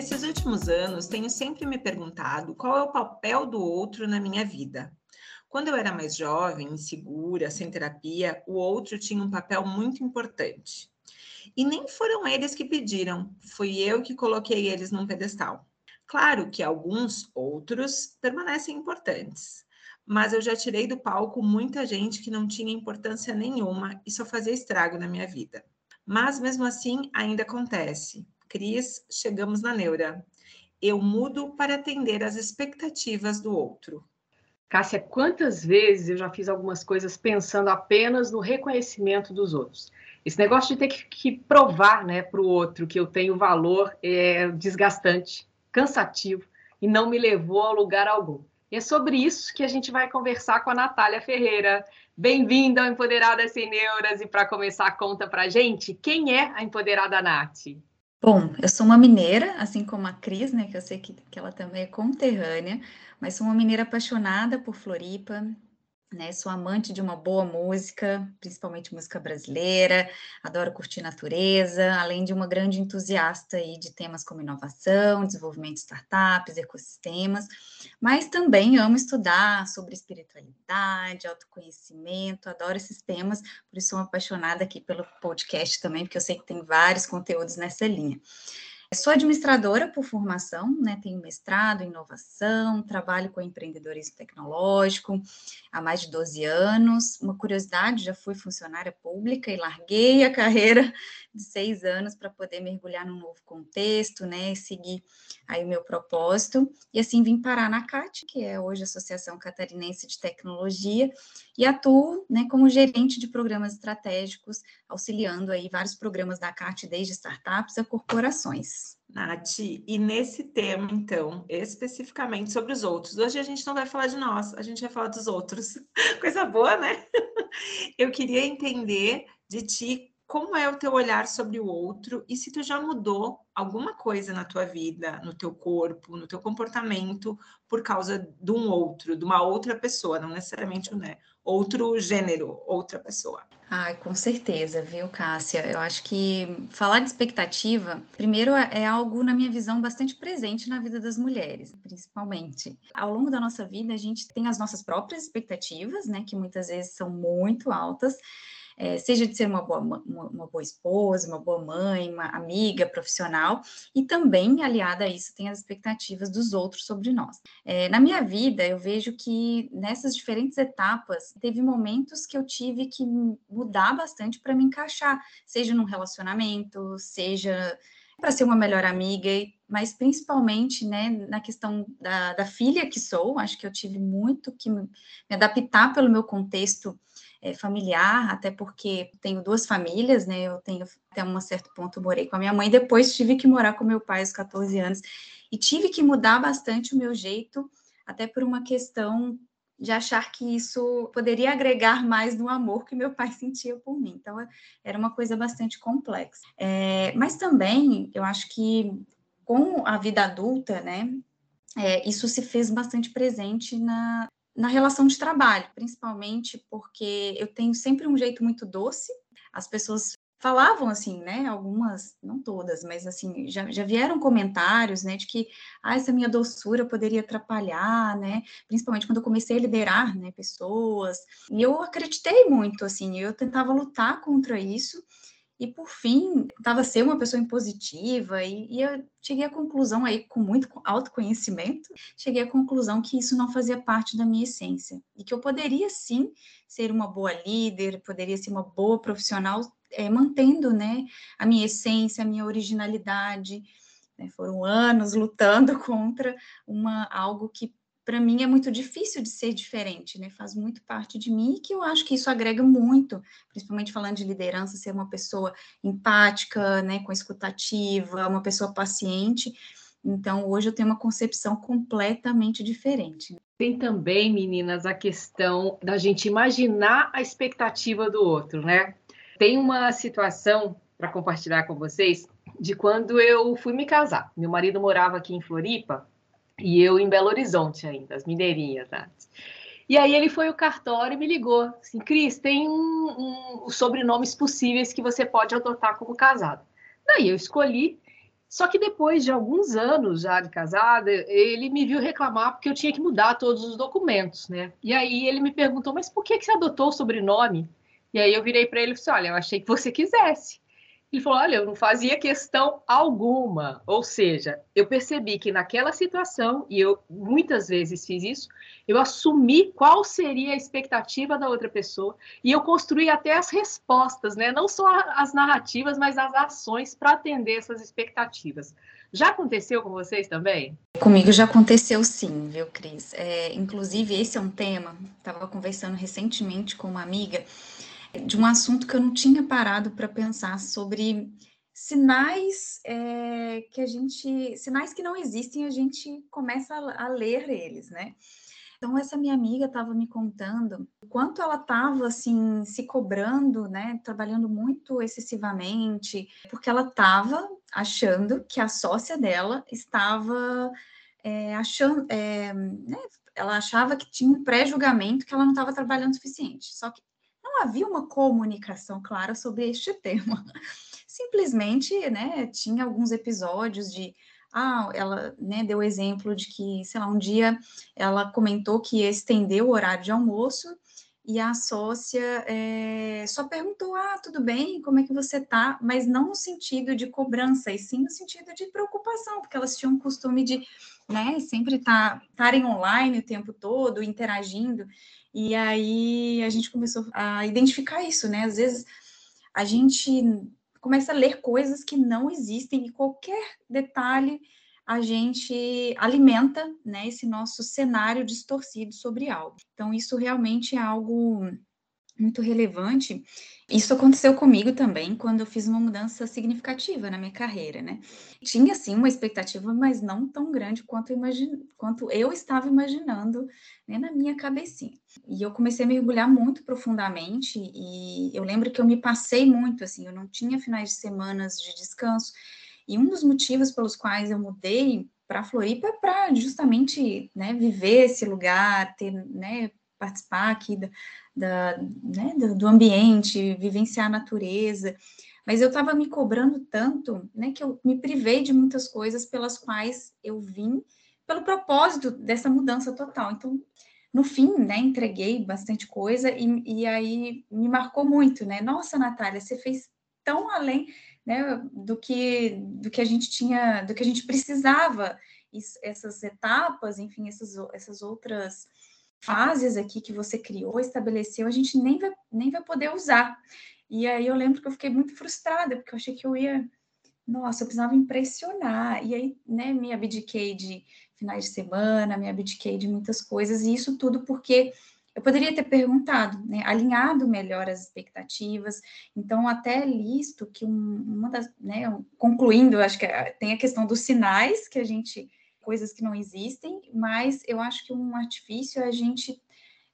Nesses últimos anos, tenho sempre me perguntado qual é o papel do outro na minha vida. Quando eu era mais jovem, insegura, sem terapia, o outro tinha um papel muito importante. E nem foram eles que pediram, fui eu que coloquei eles num pedestal. Claro que alguns outros permanecem importantes, mas eu já tirei do palco muita gente que não tinha importância nenhuma e só fazia estrago na minha vida. Mas mesmo assim ainda acontece. Cris, chegamos na neura. Eu mudo para atender às expectativas do outro. Cássia, quantas vezes eu já fiz algumas coisas pensando apenas no reconhecimento dos outros? Esse negócio de ter que, provar né, para o outro que eu tenho valor é desgastante, cansativo e não me levou a lugar algum. E é sobre isso que a gente vai conversar com a Natália Ferreira. Bem-vinda ao Empoderada Sem Neuras. E para começar, conta para gente quem é a Empoderada Nath. Bom, eu sou uma mineira, assim como a Cris, né, que eu sei que, que ela também é conterrânea, mas sou uma mineira apaixonada por Floripa, né? Sou amante de uma boa música, principalmente música brasileira, adoro curtir natureza, além de uma grande entusiasta aí de temas como inovação, desenvolvimento de startups, ecossistemas, mas também amo estudar sobre espiritualidade, autoconhecimento, adoro esses temas, por isso sou apaixonada aqui pelo podcast também, porque eu sei que tem vários conteúdos nessa linha. Sou administradora por formação, né? Tenho mestrado em inovação, trabalho com empreendedorismo tecnológico há mais de 12 anos. Uma curiosidade, já fui funcionária pública e larguei a carreira de seis anos para poder mergulhar num novo contexto, né? E seguir aí o meu propósito. E assim vim parar na CAT, que é hoje a Associação Catarinense de Tecnologia, e atuo né, como gerente de programas estratégicos, auxiliando aí vários programas da CAT, desde startups a corporações. Nath, e nesse tema, então, especificamente sobre os outros, hoje a gente não vai falar de nós, a gente vai falar dos outros. Coisa boa, né? Eu queria entender de ti como é o teu olhar sobre o outro e se tu já mudou alguma coisa na tua vida, no teu corpo, no teu comportamento por causa de um outro, de uma outra pessoa, não necessariamente né, outro gênero, outra pessoa. Ai, com certeza, viu, Cássia? Eu acho que falar de expectativa, primeiro, é algo, na minha visão, bastante presente na vida das mulheres, principalmente. Ao longo da nossa vida, a gente tem as nossas próprias expectativas, né, que muitas vezes são muito altas, é, seja de ser uma boa, uma, uma, boa esposa, uma boa mãe, uma amiga profissional, e também, aliada a isso, tem as expectativas dos outros sobre nós. É, na minha vida, eu vejo que nessas diferentes etapas, teve momentos que eu tive que mudar bastante para me encaixar, seja num relacionamento, seja para ser uma melhor amiga, mas principalmente né, na questão da, da filha que sou, acho que eu tive muito que me adaptar pelo meu contexto é, familiar, até porque tenho duas famílias, né? Eu tenho até um certo ponto morei com a minha mãe, depois tive que morar com meu pai aos 14 anos e tive que mudar bastante o meu jeito, até por uma questão de achar que isso poderia agregar mais no amor que meu pai sentia por mim. Então, era uma coisa bastante complexa. É, mas também, eu acho que com a vida adulta, né, é, isso se fez bastante presente na, na relação de trabalho, principalmente porque eu tenho sempre um jeito muito doce. As pessoas falavam assim, né? Algumas, não todas, mas assim, já, já vieram comentários, né, de que ah, essa minha doçura poderia atrapalhar, né? Principalmente quando eu comecei a liderar, né, pessoas. E eu acreditei muito, assim, eu tentava lutar contra isso. E por fim, estava ser uma pessoa impositiva e, e eu cheguei à conclusão aí, com muito autoconhecimento, cheguei à conclusão que isso não fazia parte da minha essência e que eu poderia sim ser uma boa líder, poderia ser uma boa profissional, é, mantendo, né, a minha essência, a minha originalidade. Né, foram anos lutando contra uma algo que para mim é muito difícil de ser diferente, né? Faz muito parte de mim e que eu acho que isso agrega muito, principalmente falando de liderança, ser uma pessoa empática, né, com escutativa, uma pessoa paciente. Então, hoje eu tenho uma concepção completamente diferente. Tem também, meninas, a questão da gente imaginar a expectativa do outro, né? Tem uma situação para compartilhar com vocês de quando eu fui me casar. Meu marido morava aqui em Floripa e eu em Belo Horizonte ainda, as mineirinhas, né? E aí ele foi ao cartório e me ligou, assim, Cris, tem um, um, sobrenomes possíveis que você pode adotar como casado. Daí eu escolhi Só que depois de alguns anos já de casada, ele me viu reclamar porque eu tinha que mudar todos os documentos, né? E aí ele me perguntou, mas por que, que você adotou o sobrenome? E aí eu virei para ele e falei, olha, eu achei que você quisesse. Ele falou: Olha, eu não fazia questão alguma. Ou seja, eu percebi que naquela situação, e eu muitas vezes fiz isso, eu assumi qual seria a expectativa da outra pessoa e eu construí até as respostas, né? Não só as narrativas, mas as ações para atender essas expectativas. Já aconteceu com vocês também? Comigo já aconteceu sim, viu, Cris? É, inclusive, esse é um tema, estava conversando recentemente com uma amiga de um assunto que eu não tinha parado para pensar sobre sinais é, que a gente, sinais que não existem, a gente começa a, a ler eles, né? Então essa minha amiga estava me contando quanto ela estava assim se cobrando, né, trabalhando muito excessivamente, porque ela estava achando que a sócia dela estava é, achando, é, né, ela achava que tinha um pré-julgamento que ela não estava trabalhando o suficiente. Só que não havia uma comunicação clara sobre este tema. Simplesmente, né, tinha alguns episódios de ah, ela né, deu exemplo de que, sei lá, um dia ela comentou que ia estender o horário de almoço e a sócia é, só perguntou: Ah, tudo bem, como é que você tá? Mas não no sentido de cobrança, e sim no sentido de preocupação, porque elas tinham o costume de né, sempre tá, estarem tá, online o tempo todo, interagindo. E aí a gente começou a identificar isso, né? Às vezes a gente começa a ler coisas que não existem e qualquer detalhe a gente alimenta, né, esse nosso cenário distorcido sobre algo. Então isso realmente é algo muito relevante. Isso aconteceu comigo também quando eu fiz uma mudança significativa na minha carreira, né? Tinha sim uma expectativa, mas não tão grande quanto, imagine... quanto eu estava imaginando né, na minha cabecinha. E eu comecei a mergulhar muito profundamente e eu lembro que eu me passei muito, assim, eu não tinha finais de semanas de descanso. E um dos motivos pelos quais eu mudei para Floripa é para justamente né, viver esse lugar, ter, né, participar aqui da, da né, do ambiente, vivenciar a natureza. Mas eu estava me cobrando tanto, né, que eu me privei de muitas coisas pelas quais eu vim, pelo propósito dessa mudança total. Então, no fim, né, entreguei bastante coisa e, e aí me marcou muito, né? Nossa, Natália, você fez tão além né, do que do que a gente tinha, do que a gente precisava. Isso, essas etapas, enfim, essas, essas outras fases aqui que você criou, estabeleceu, a gente nem vai, nem vai poder usar. E aí eu lembro que eu fiquei muito frustrada, porque eu achei que eu ia, nossa, eu precisava impressionar. E aí, né, me abdiquei de finais de semana, me abdiquei de muitas coisas, e isso tudo porque eu poderia ter perguntado, né, alinhado melhor as expectativas. Então, até listo que um, uma das, né, concluindo, acho que é, tem a questão dos sinais que a gente coisas que não existem, mas eu acho que um artifício é a gente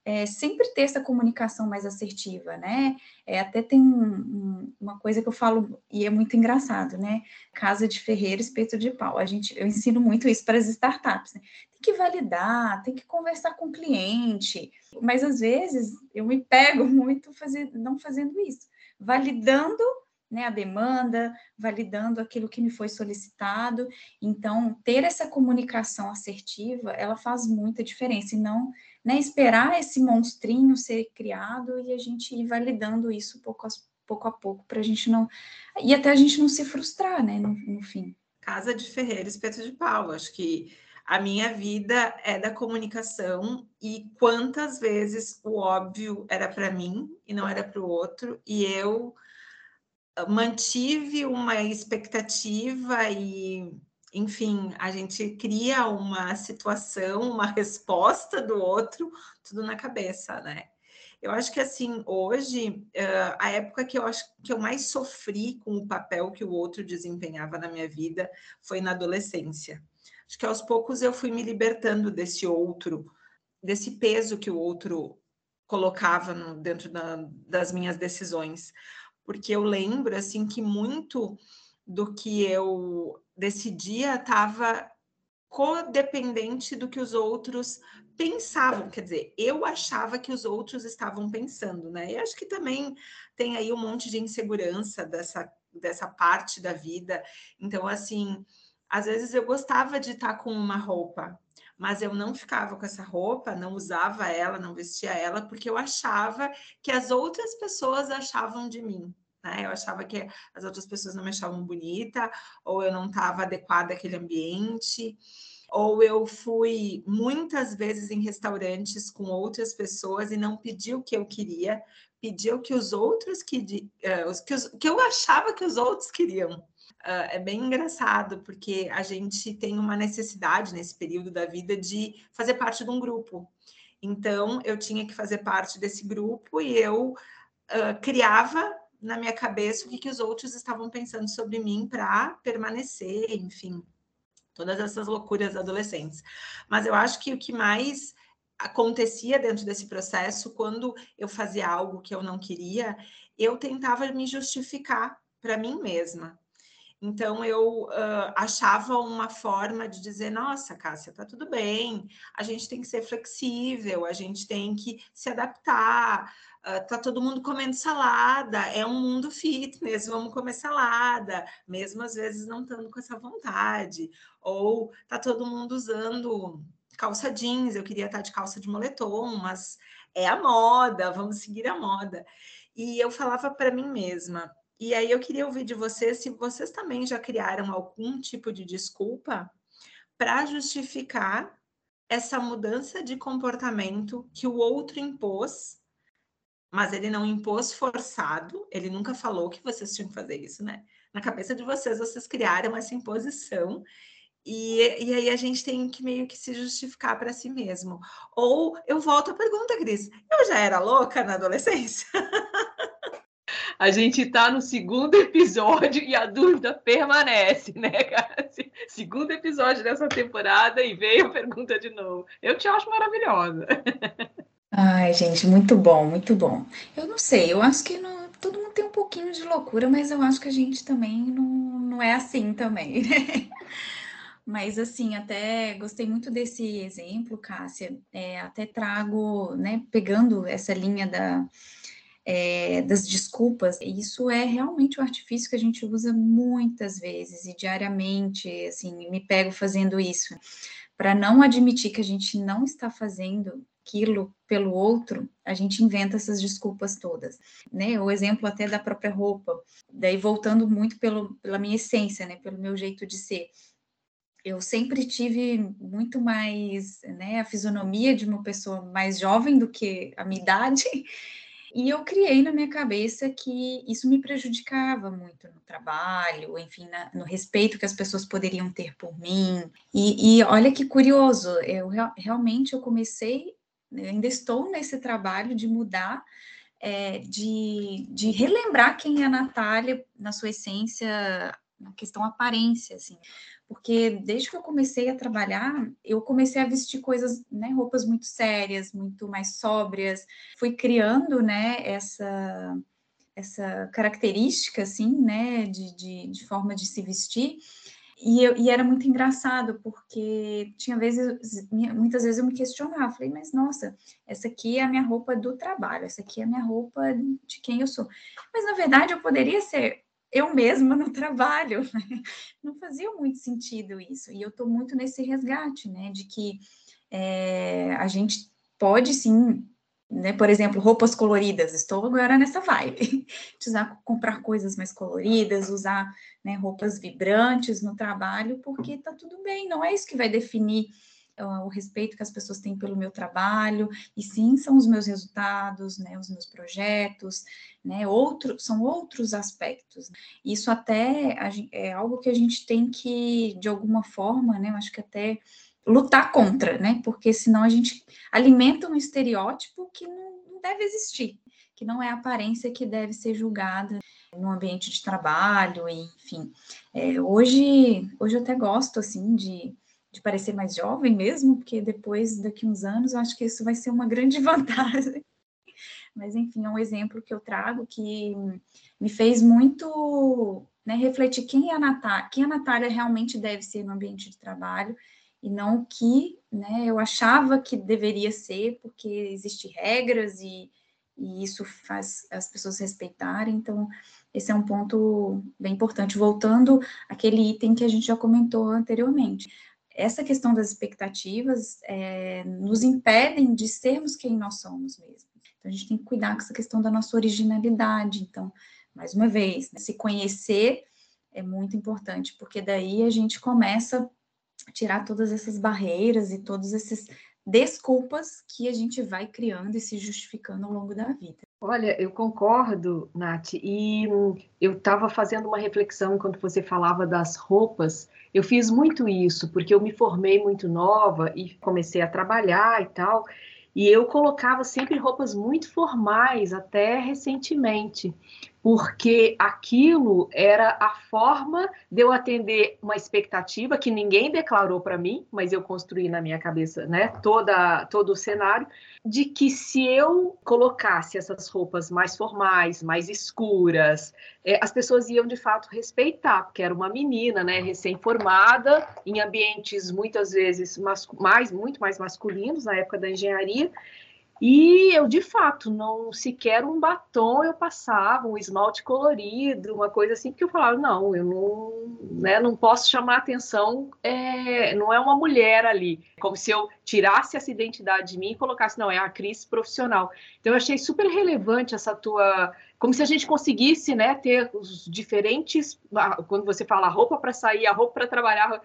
é, sempre ter essa comunicação mais assertiva, né? É, até tem um, um, uma coisa que eu falo, e é muito engraçado, né? Casa de ferreiro, espeto de pau. A gente, eu ensino muito isso para as startups. Né? Tem que validar, tem que conversar com o cliente, mas às vezes eu me pego muito fazer, não fazendo isso, validando né, a demanda, validando aquilo que me foi solicitado. Então, ter essa comunicação assertiva, ela faz muita diferença, e não né, esperar esse monstrinho ser criado e a gente ir validando isso pouco a pouco, a pouco para a gente não. E até a gente não se frustrar, né, no, no fim. Casa de Ferreira, espeto de pau. Acho que a minha vida é da comunicação e quantas vezes o óbvio era para mim e não era para o outro, e eu mantive uma expectativa e, enfim, a gente cria uma situação, uma resposta do outro, tudo na cabeça, né? Eu acho que assim, hoje, a época que eu acho que eu mais sofri com o papel que o outro desempenhava na minha vida foi na adolescência. Acho que aos poucos eu fui me libertando desse outro, desse peso que o outro colocava no, dentro da, das minhas decisões porque eu lembro assim que muito do que eu decidia estava codependente do que os outros pensavam, quer dizer, eu achava que os outros estavam pensando, né? E acho que também tem aí um monte de insegurança dessa dessa parte da vida. Então, assim, às vezes eu gostava de estar com uma roupa, mas eu não ficava com essa roupa, não usava ela, não vestia ela, porque eu achava que as outras pessoas achavam de mim. Né? Eu achava que as outras pessoas não me achavam bonita, ou eu não estava adequada àquele ambiente, ou eu fui muitas vezes em restaurantes com outras pessoas e não pedi o que eu queria, pedi o que os outros que, uh, que, os, que eu achava que os outros queriam. Uh, é bem engraçado, porque a gente tem uma necessidade nesse período da vida de fazer parte de um grupo. Então, eu tinha que fazer parte desse grupo e eu uh, criava na minha cabeça o que, que os outros estavam pensando sobre mim para permanecer, enfim, todas essas loucuras adolescentes. Mas eu acho que o que mais acontecia dentro desse processo, quando eu fazia algo que eu não queria, eu tentava me justificar para mim mesma. Então eu uh, achava uma forma de dizer: nossa, Cássia, tá tudo bem, a gente tem que ser flexível, a gente tem que se adaptar. Uh, tá todo mundo comendo salada, é um mundo fitness, vamos comer salada, mesmo às vezes não estando com essa vontade. Ou tá todo mundo usando calça jeans, eu queria estar de calça de moletom, mas é a moda, vamos seguir a moda. E eu falava para mim mesma, e aí eu queria ouvir de vocês se vocês também já criaram algum tipo de desculpa para justificar essa mudança de comportamento que o outro impôs, mas ele não impôs forçado, ele nunca falou que vocês tinham que fazer isso, né? Na cabeça de vocês, vocês criaram essa imposição e, e aí a gente tem que meio que se justificar para si mesmo. Ou eu volto à pergunta, Cris, eu já era louca na adolescência? a gente está no segundo episódio e a dúvida permanece, né, cara? Segundo episódio dessa temporada e veio a pergunta de novo. Eu te acho maravilhosa. Ai, gente, muito bom, muito bom. Eu não sei, eu acho que não, todo mundo tem um pouquinho de loucura, mas eu acho que a gente também não, não é assim também, né? Mas assim, até gostei muito desse exemplo, Cássia. É, até trago, né, pegando essa linha da, é, das desculpas, isso é realmente um artifício que a gente usa muitas vezes e diariamente, assim, me pego fazendo isso, para não admitir que a gente não está fazendo aquilo pelo outro, a gente inventa essas desculpas todas, né? O exemplo até da própria roupa, daí voltando muito pelo, pela minha essência, né? Pelo meu jeito de ser. Eu sempre tive muito mais, né? A fisionomia de uma pessoa mais jovem do que a minha idade, e eu criei na minha cabeça que isso me prejudicava muito no trabalho, enfim, na, no respeito que as pessoas poderiam ter por mim. E, e olha que curioso, eu realmente eu comecei, eu ainda estou nesse trabalho de mudar, é, de, de relembrar quem é a Natália na sua essência, na questão aparência, assim porque desde que eu comecei a trabalhar, eu comecei a vestir coisas, né, roupas muito sérias, muito mais sóbrias, fui criando, né, essa essa característica, assim, né, de, de, de forma de se vestir, e, eu, e, era muito engraçado, porque tinha vezes, muitas vezes eu me questionava, falei, mas nossa, essa aqui é a minha roupa do trabalho, essa aqui é a minha roupa de quem eu sou. Mas na verdade eu poderia ser eu mesma no trabalho. Né? Não fazia muito sentido isso. E eu estou muito nesse resgate, né? De que é, a gente pode sim, né? Por exemplo, roupas coloridas. Estou agora nessa vibe de usar, comprar coisas mais coloridas, usar né, roupas vibrantes no trabalho, porque tá tudo bem. Não é isso que vai definir o respeito que as pessoas têm pelo meu trabalho, e sim são os meus resultados, né, os meus projetos, né, outro, são outros aspectos. Isso até é algo que a gente tem que, de alguma forma, né, eu acho que até lutar contra, né, porque senão a gente alimenta um estereótipo que não, não deve existir, que não é a aparência que deve ser julgada no ambiente de trabalho, enfim. É, hoje, hoje eu até gosto, assim, de de parecer mais jovem mesmo, porque depois, daqui uns anos, eu acho que isso vai ser uma grande vantagem. Mas, enfim, é um exemplo que eu trago que me fez muito né, refletir quem é a Natália, quem a Natália realmente deve ser no ambiente de trabalho e não o que né, eu achava que deveria ser, porque existem regras e, e isso faz as pessoas respeitarem. Então, esse é um ponto bem importante. Voltando àquele item que a gente já comentou anteriormente. Essa questão das expectativas é, nos impedem de sermos quem nós somos mesmo. Então, a gente tem que cuidar com essa questão da nossa originalidade. Então, mais uma vez, né, se conhecer é muito importante, porque daí a gente começa a tirar todas essas barreiras e todos esses desculpas que a gente vai criando e se justificando ao longo da vida. Olha, eu concordo, Nath, e eu estava fazendo uma reflexão quando você falava das roupas. Eu fiz muito isso, porque eu me formei muito nova e comecei a trabalhar e tal, e eu colocava sempre roupas muito formais, até recentemente porque aquilo era a forma de eu atender uma expectativa que ninguém declarou para mim, mas eu construí na minha cabeça, né, toda todo o cenário de que se eu colocasse essas roupas mais formais, mais escuras, é, as pessoas iam de fato respeitar, porque era uma menina, né, recém-formada, em ambientes muitas vezes mais muito mais masculinos na época da engenharia, e eu, de fato, não sequer um batom eu passava, um esmalte colorido, uma coisa assim, porque eu falava, não, eu não, né, não posso chamar atenção, é, não é uma mulher ali. Como se eu tirasse essa identidade de mim e colocasse, não, é a Cris profissional. Então, eu achei super relevante essa tua. Como se a gente conseguisse né, ter os diferentes. Quando você fala roupa para sair, a roupa para trabalhar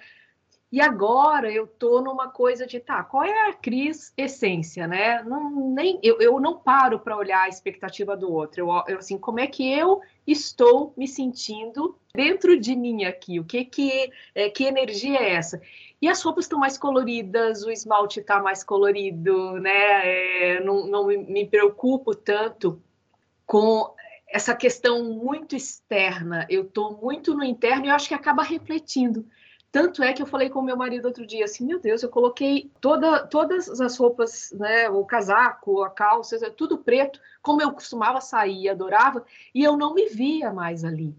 e agora eu tô numa coisa de, tá, qual é a Cris essência, né? Não, nem, eu, eu não paro para olhar a expectativa do outro. Eu, eu, assim, como é que eu estou me sentindo dentro de mim aqui? O que que, é, que energia é essa? E as roupas estão mais coloridas, o esmalte está mais colorido, né? É, não, não me preocupo tanto com essa questão muito externa. Eu estou muito no interno e eu acho que acaba refletindo. Tanto é que eu falei com meu marido outro dia assim, meu Deus, eu coloquei toda, todas as roupas, né, o casaco, a calça, tudo preto, como eu costumava sair, adorava, e eu não me via mais ali.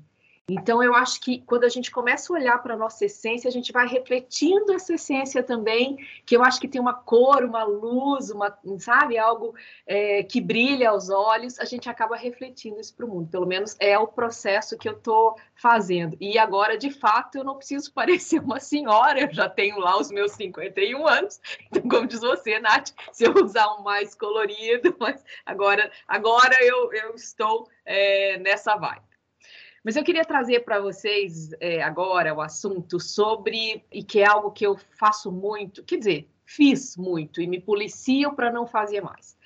Então, eu acho que quando a gente começa a olhar para a nossa essência, a gente vai refletindo essa essência também, que eu acho que tem uma cor, uma luz, uma, sabe, algo é, que brilha aos olhos, a gente acaba refletindo isso para o mundo. Pelo menos é o processo que eu estou fazendo. E agora, de fato, eu não preciso parecer uma senhora, eu já tenho lá os meus 51 anos. Então, como diz você, Nath, se eu usar um mais colorido, mas agora, agora eu, eu estou é, nessa vibe. Mas eu queria trazer para vocês é, agora o assunto sobre, e que é algo que eu faço muito, quer dizer, fiz muito e me policio para não fazer mais.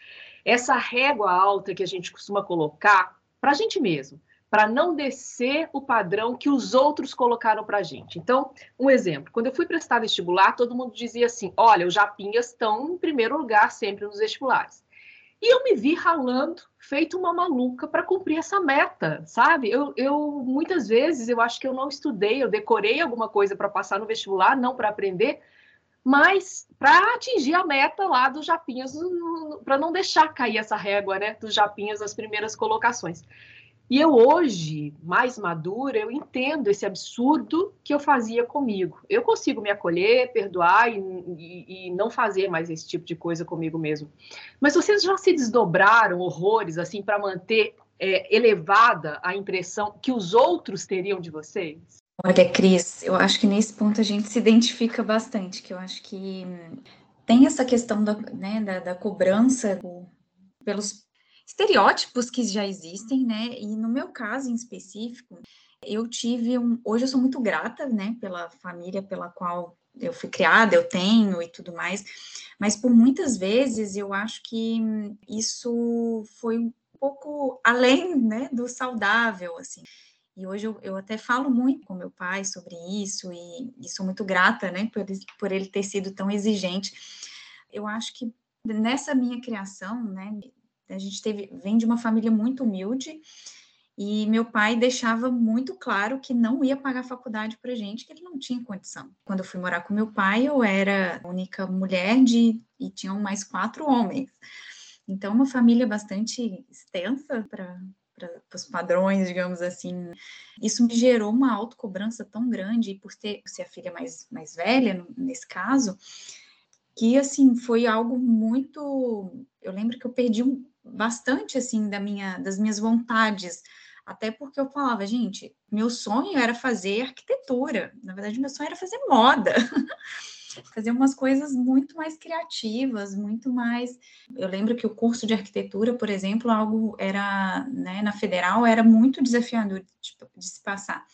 Essa régua alta que a gente costuma colocar para a gente mesmo, para não descer o padrão que os outros colocaram para a gente. Então, um exemplo: quando eu fui prestar vestibular, todo mundo dizia assim: olha, os japinhas estão em primeiro lugar sempre nos vestibulares. E eu me vi ralando, feito uma maluca para cumprir essa meta, sabe? Eu, eu muitas vezes eu acho que eu não estudei, eu decorei alguma coisa para passar no vestibular, não para aprender, mas para atingir a meta lá dos japinhas, para não deixar cair essa régua, né, dos japinhas nas primeiras colocações. E eu hoje, mais madura, eu entendo esse absurdo que eu fazia comigo. Eu consigo me acolher, perdoar e, e, e, não fazer mais esse tipo de coisa comigo mesmo. Mas vocês já se desdobraram horrores assim para manter é, elevada a impressão que os outros teriam de vocês? Olha, Cris, eu acho que nesse ponto a gente se identifica bastante, que eu acho que tem essa questão da, né, da, da cobrança pelos estereótipos que já existem, né? E no meu caso em específico, eu tive um. Hoje eu sou muito grata, né, pela família pela qual eu fui criada, eu tenho e tudo mais, mas por muitas vezes eu acho que isso foi um pouco além, né, do saudável, assim. E hoje eu, eu até falo muito com meu pai sobre isso e, e sou muito grata, né, por, por ele ter sido tão exigente. Eu acho que nessa minha criação, né, a gente teve, vem de uma família muito humilde e meu pai deixava muito claro que não ia pagar faculdade para gente, que ele não tinha condição. Quando eu fui morar com meu pai, eu era a única mulher de e tinham mais quatro homens. Então, uma família bastante extensa para os padrões, digamos assim. Isso me gerou uma autocobrança tão grande, por, ter, ser a filha mais, mais velha, nesse caso, que, assim, foi algo muito... Eu lembro que eu perdi um, bastante assim da minha das minhas vontades Até porque eu falava, gente, meu sonho era fazer arquitetura. Na verdade, meu sonho era fazer moda. fazer umas coisas muito mais criativas, muito mais. Eu lembro que o curso de arquitetura, por exemplo, algo era, né, na federal, era muito desafiador de, de se passar.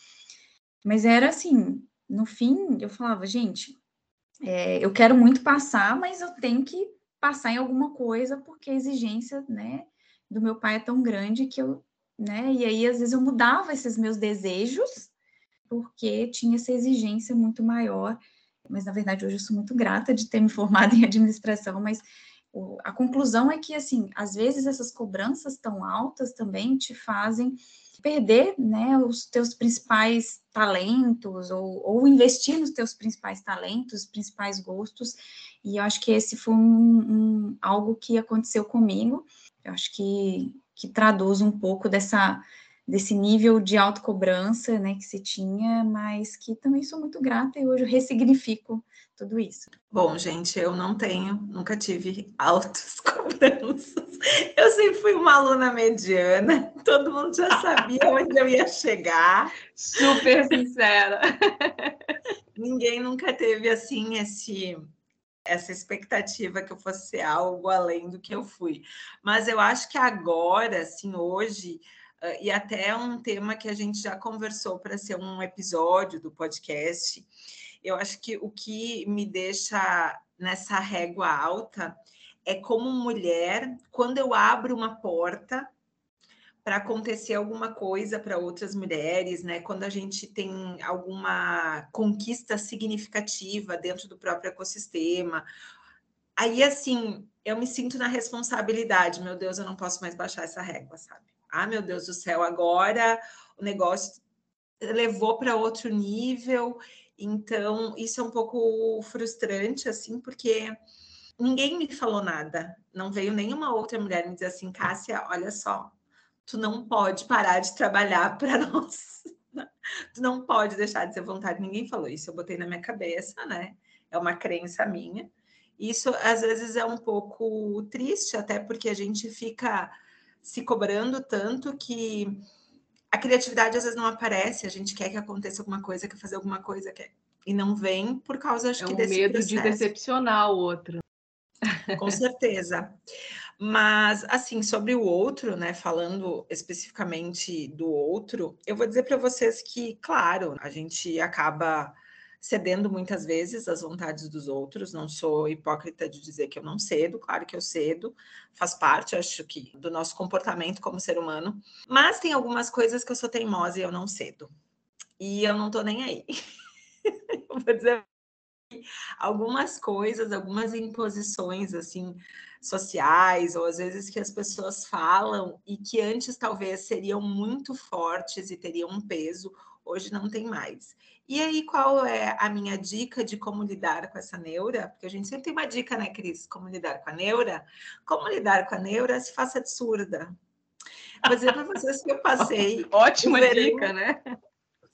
Mas era assim, no fim, eu falava, gente, é, eu quero muito passar, mas eu tenho que passar em alguma coisa, porque a exigência, né, do meu pai é tão grande que eu, né, e aí às vezes eu mudava esses meus desejos, porque tinha essa exigência muito maior. Mas na verdade hoje eu sou muito grata de ter me formado em administração, mas o, a conclusão é que, assim, às vezes essas cobranças tão altas também te fazem perder, né, os teus principais talentos ou, ou investir nos teus principais talentos, principais gostos, e eu acho que esse foi um, um, algo que aconteceu comigo, eu acho que, que traduz um pouco dessa desse nível de autocobrança né, que se tinha, mas que também sou muito grata e hoje eu ressignifico tudo isso. Bom, gente, eu não tenho, nunca tive altas cobranças. Eu sempre fui uma aluna mediana, todo mundo já sabia onde eu ia chegar. Super sincera. Ninguém nunca teve assim esse essa expectativa que eu fosse algo além do que eu fui. Mas eu acho que agora, assim, hoje, e até um tema que a gente já conversou para ser um episódio do podcast. Eu acho que o que me deixa nessa régua alta é como mulher, quando eu abro uma porta para acontecer alguma coisa para outras mulheres, né? Quando a gente tem alguma conquista significativa dentro do próprio ecossistema. Aí, assim, eu me sinto na responsabilidade, meu Deus, eu não posso mais baixar essa régua, sabe? Ah, meu Deus do céu, agora o negócio levou para outro nível. Então, isso é um pouco frustrante, assim, porque ninguém me falou nada. Não veio nenhuma outra mulher me dizer assim, Cássia, olha só, tu não pode parar de trabalhar para nós. tu não pode deixar de ser vontade. Ninguém falou isso, eu botei na minha cabeça, né? É uma crença minha. Isso às vezes é um pouco triste, até porque a gente fica se cobrando tanto que a criatividade às vezes não aparece, a gente quer que aconteça alguma coisa, quer fazer alguma coisa, quer... e não vem por causa, acho é que, um desse medo processo. de decepcionar o outro. Com certeza. Mas, assim, sobre o outro, né, falando especificamente do outro, eu vou dizer para vocês que, claro, a gente acaba cedendo muitas vezes às vontades dos outros. Não sou hipócrita de dizer que eu não cedo, claro que eu cedo, faz parte, acho que, do nosso comportamento como ser humano. Mas tem algumas coisas que eu sou teimosa e eu não cedo. E eu não tô nem aí. vou dizer algumas coisas, algumas imposições assim sociais ou às vezes que as pessoas falam e que antes talvez seriam muito fortes e teriam um peso, hoje não tem mais. E aí, qual é a minha dica de como lidar com essa neura? Porque a gente sempre tem uma dica, né, Cris? Como lidar com a neura? Como lidar com a neura? Se faça de surda. Vou dizer para vocês que eu passei. Ótima verão, dica, né?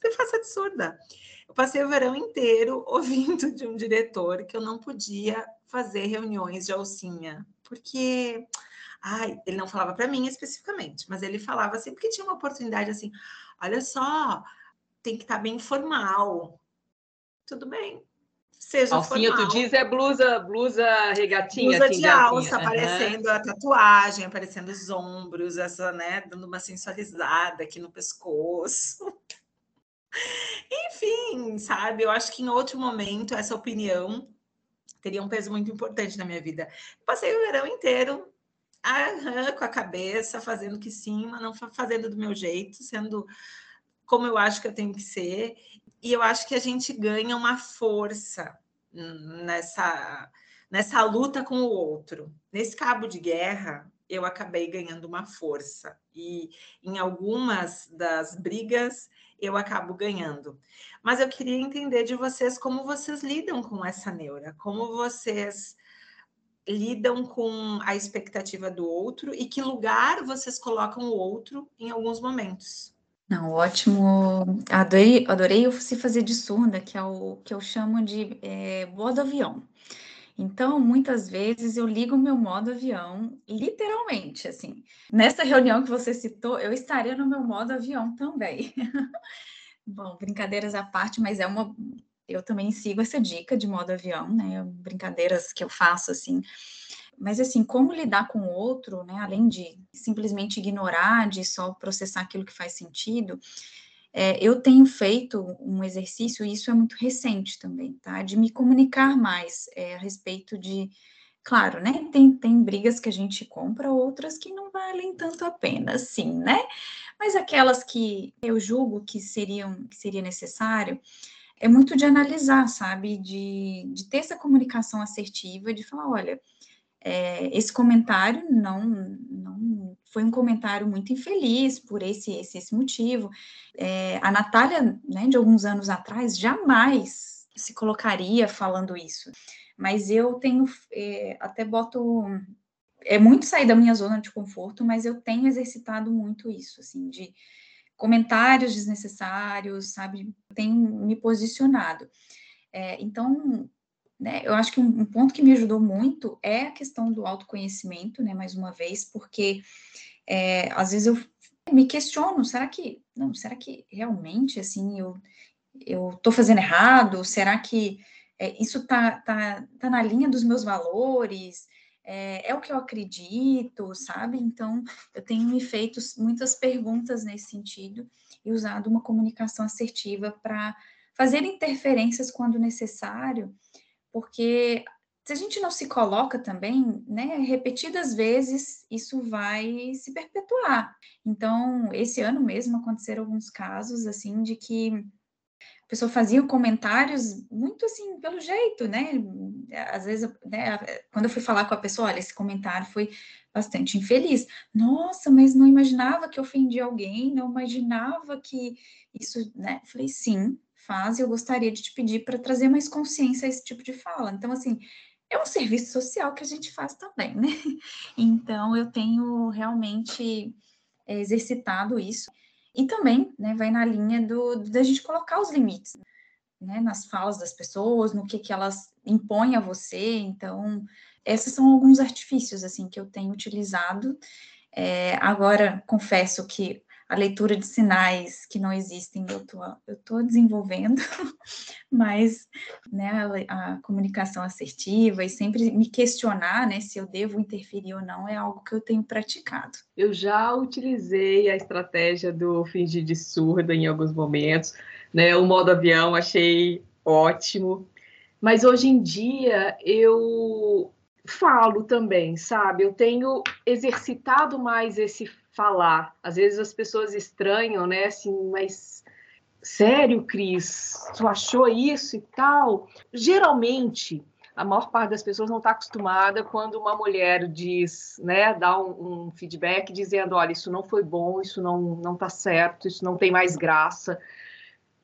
Se faça de surda. Eu passei o verão inteiro ouvindo de um diretor que eu não podia fazer reuniões de alcinha, porque ai, ele não falava para mim especificamente, mas ele falava assim, porque tinha uma oportunidade assim, olha só, tem que estar tá bem formal. Tudo bem. Seja Alcinha, formal. tu diz é blusa, blusa regatinha. Blusa assim, de alça, aparecendo uhum. a tatuagem, aparecendo os ombros, essa, né, dando uma sensualizada aqui no pescoço. Enfim, sabe, eu acho que em outro momento essa opinião teria um peso muito importante na minha vida. Passei o verão inteiro com a cabeça, fazendo que sim, mas não fazendo do meu jeito, sendo como eu acho que eu tenho que ser, e eu acho que a gente ganha uma força nessa, nessa luta com o outro. Nesse cabo de guerra, eu acabei ganhando uma força, e em algumas das brigas eu acabo ganhando. Mas eu queria entender de vocês como vocês lidam com essa neura, como vocês lidam com a expectativa do outro e que lugar vocês colocam o outro em alguns momentos. Não, ótimo. Adorei, adorei se fazer de surda, que é o que eu chamo de é, voz do avião. Então, muitas vezes eu ligo o meu modo avião, literalmente, assim. Nessa reunião que você citou, eu estaria no meu modo avião também. Bom, brincadeiras à parte, mas é uma. Eu também sigo essa dica de modo avião, né? Brincadeiras que eu faço, assim. Mas, assim, como lidar com o outro, né? Além de simplesmente ignorar, de só processar aquilo que faz sentido, é, eu tenho feito um exercício, e isso é muito recente também, tá? De me comunicar mais é, a respeito de. Claro, né? Tem, tem brigas que a gente compra, outras que não valem tanto a pena, sim, né? Mas aquelas que eu julgo que seriam que seria necessário, é muito de analisar, sabe? De, de ter essa comunicação assertiva, de falar, olha, é, esse comentário não, não foi um comentário muito infeliz por esse, esse, esse motivo. É, a Natália, né, de alguns anos atrás, jamais se colocaria falando isso. Mas eu tenho, é, até boto, é muito sair da minha zona de conforto, mas eu tenho exercitado muito isso, assim, de comentários desnecessários, sabe? Tenho me posicionado. É, então, né, eu acho que um, um, ponto que me ajudou muito é a questão do autoconhecimento, né, mais uma vez, porque é, às vezes eu me questiono, será que, não, será que realmente, assim, eu eu estou fazendo errado? Será que é, isso está tá, tá na linha dos meus valores? É, é, o que eu acredito, sabe? Então, eu tenho me feito muitas perguntas nesse sentido e usado uma comunicação assertiva para fazer interferências quando necessário porque se a gente não se coloca também, né, repetidas vezes, isso vai se perpetuar. Então, esse ano mesmo aconteceram alguns casos, assim, de que a pessoa fazia comentários muito assim, pelo jeito, né? Às vezes, né, quando eu fui falar com a pessoa, olha, esse comentário foi bastante infeliz. Nossa, mas não imaginava que ofendi alguém, não imaginava que isso, né? Falei, sim, faz e eu gostaria de te pedir para trazer mais consciência a esse tipo de fala. Então, assim, é um serviço social que a gente faz também, né? Então, eu tenho realmente é, exercitado isso. E também, né, vai na linha do da gente colocar os limites, né, nas falas das pessoas, no que que elas impõem a você. Então, esses são alguns artifícios, assim, que eu tenho utilizado. É, agora, confesso que a leitura de sinais que não existem, eu tô, eu tô desenvolvendo, mas né, a, a, comunicação assertiva e sempre me questionar né, se eu devo interferir ou não é algo que eu tenho praticado. Eu já utilizei a estratégia do fingir de surda em alguns momentos, né? O modo avião achei ótimo, mas hoje em dia eu falo também, sabe? Eu tenho exercitado mais esse falar. Às vezes as pessoas estranham, né? Assim, mas sério, Cris, tu achou isso e tal? Geralmente, a maior parte das pessoas não está acostumada quando uma mulher diz, né, dá um, um, feedback dizendo, olha, isso não foi bom, isso não não está certo, isso não tem mais graça.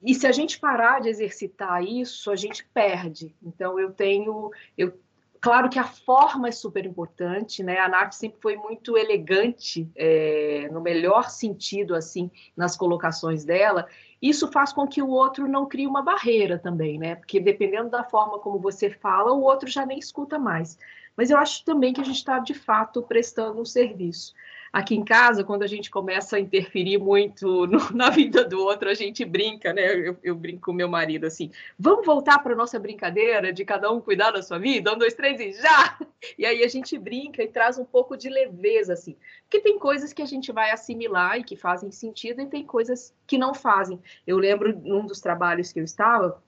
E se a gente parar de exercitar isso, a gente perde. Então eu tenho eu Claro que a forma é super importante, né? A Nath sempre foi muito elegante, é, no melhor sentido, assim, nas colocações dela. Isso faz com que o outro não crie uma barreira também, né? Porque dependendo da forma como você fala, o outro já nem escuta mais. Mas eu acho também que a gente está, de fato, prestando um serviço. Aqui em casa, quando a gente começa a interferir muito no, na vida do outro, a gente brinca, né? Eu, eu brinco com meu marido assim: vamos voltar para nossa brincadeira de cada um cuidar da sua vida? Um, dois, três e já! E aí a gente brinca e traz um pouco de leveza, assim. Porque tem coisas que a gente vai assimilar e que fazem sentido, e tem coisas que não fazem. Eu lembro num dos trabalhos que eu estava,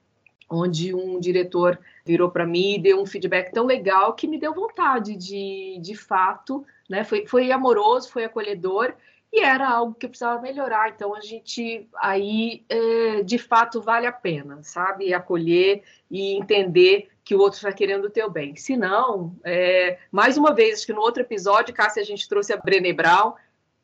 onde um diretor virou para mim e deu um feedback tão legal que me deu vontade de, de fato, né? Foi, foi amoroso, foi acolhedor e era algo que eu precisava melhorar. Então a gente aí é, de fato vale a pena, sabe? Acolher e entender que o outro está querendo o teu bem. Se não, é, mais uma vez, acho que no outro episódio, Cássia, a gente trouxe a Brené Brown,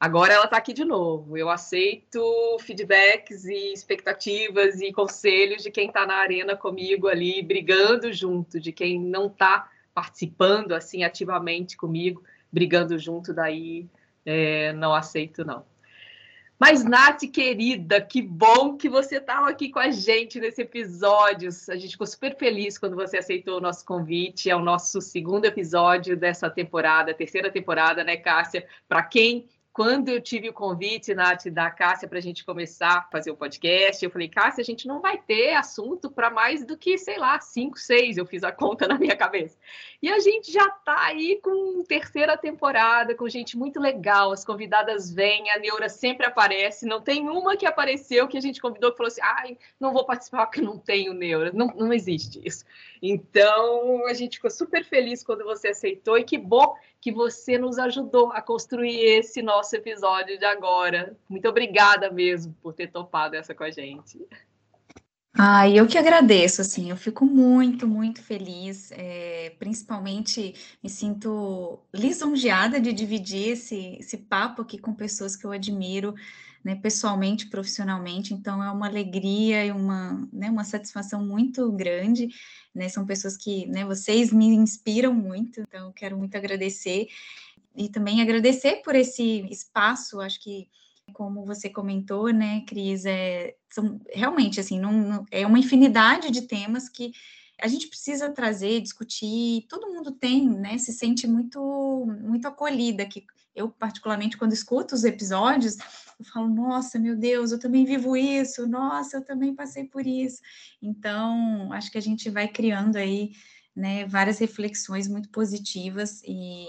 Agora ela está aqui de novo. Eu aceito feedbacks e expectativas e conselhos de quem está na arena comigo ali, brigando junto, de quem não está participando assim ativamente comigo, brigando junto, daí é, não aceito não. Mas, Nath, querida, que bom que você estava aqui com a gente nesse episódio. A gente ficou super feliz quando você aceitou o nosso convite. É o nosso segundo episódio dessa temporada, terceira temporada, né, Cássia? Para quem quando eu tive o convite, Nath, da Cássia, para a gente começar a fazer o podcast, eu falei, Cássia, a gente não vai ter assunto para mais do que, sei lá, cinco, seis, eu fiz a conta na minha cabeça. E a gente já está aí com terceira temporada, com gente muito legal, as convidadas vêm, a Neura sempre aparece, não tem uma que apareceu que a gente convidou que falou assim, ai, não vou participar porque não tenho Neura, não, não existe isso. Então, a gente ficou super feliz quando você aceitou e que bom que você nos ajudou a construir esse nosso episódio de agora. Muito obrigada mesmo por ter topado essa com a gente. Ah, eu que agradeço, assim, eu fico muito, muito feliz, é, principalmente me sinto lisonjeada de dividir esse, esse papo aqui com pessoas que eu admiro, né, pessoalmente, profissionalmente, então é uma alegria e uma, né, uma satisfação muito grande, né, são pessoas que, né, vocês me inspiram muito, então quero muito agradecer, e também agradecer por esse espaço, acho que como você comentou, né, Cris, é, são realmente assim, não, é uma infinidade de temas que a gente precisa trazer, discutir, todo mundo tem, né, se sente muito, muito acolhida, que eu, particularmente, quando escuto os episódios, eu falo, nossa, meu Deus, eu também vivo isso, nossa, eu também passei por isso. Então, acho que a gente vai criando aí, né, várias reflexões muito positivas e,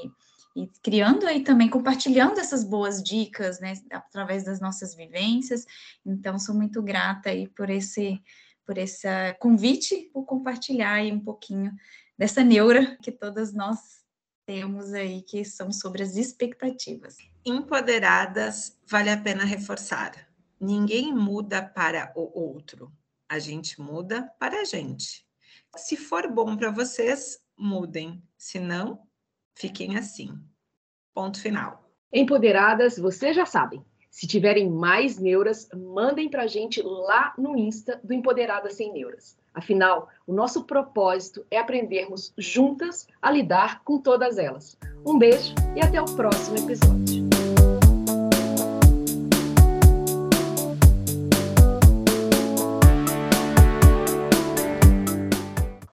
e criando aí também, compartilhando essas boas dicas, né, através das nossas vivências. Então, sou muito grata aí por esse por esse convite, por compartilhar aí um pouquinho dessa neura que todas nós temos aí, que são sobre as expectativas. Empoderadas, vale a pena reforçar. Ninguém muda para o outro, a gente muda para a gente. Se for bom para vocês, mudem. Se não, fiquem assim. Ponto final. Empoderadas, vocês já sabem. Se tiverem mais neuras, mandem para a gente lá no Insta do Empoderadas Sem Neuras. Afinal, o nosso propósito é aprendermos juntas a lidar com todas elas. Um beijo e até o próximo episódio.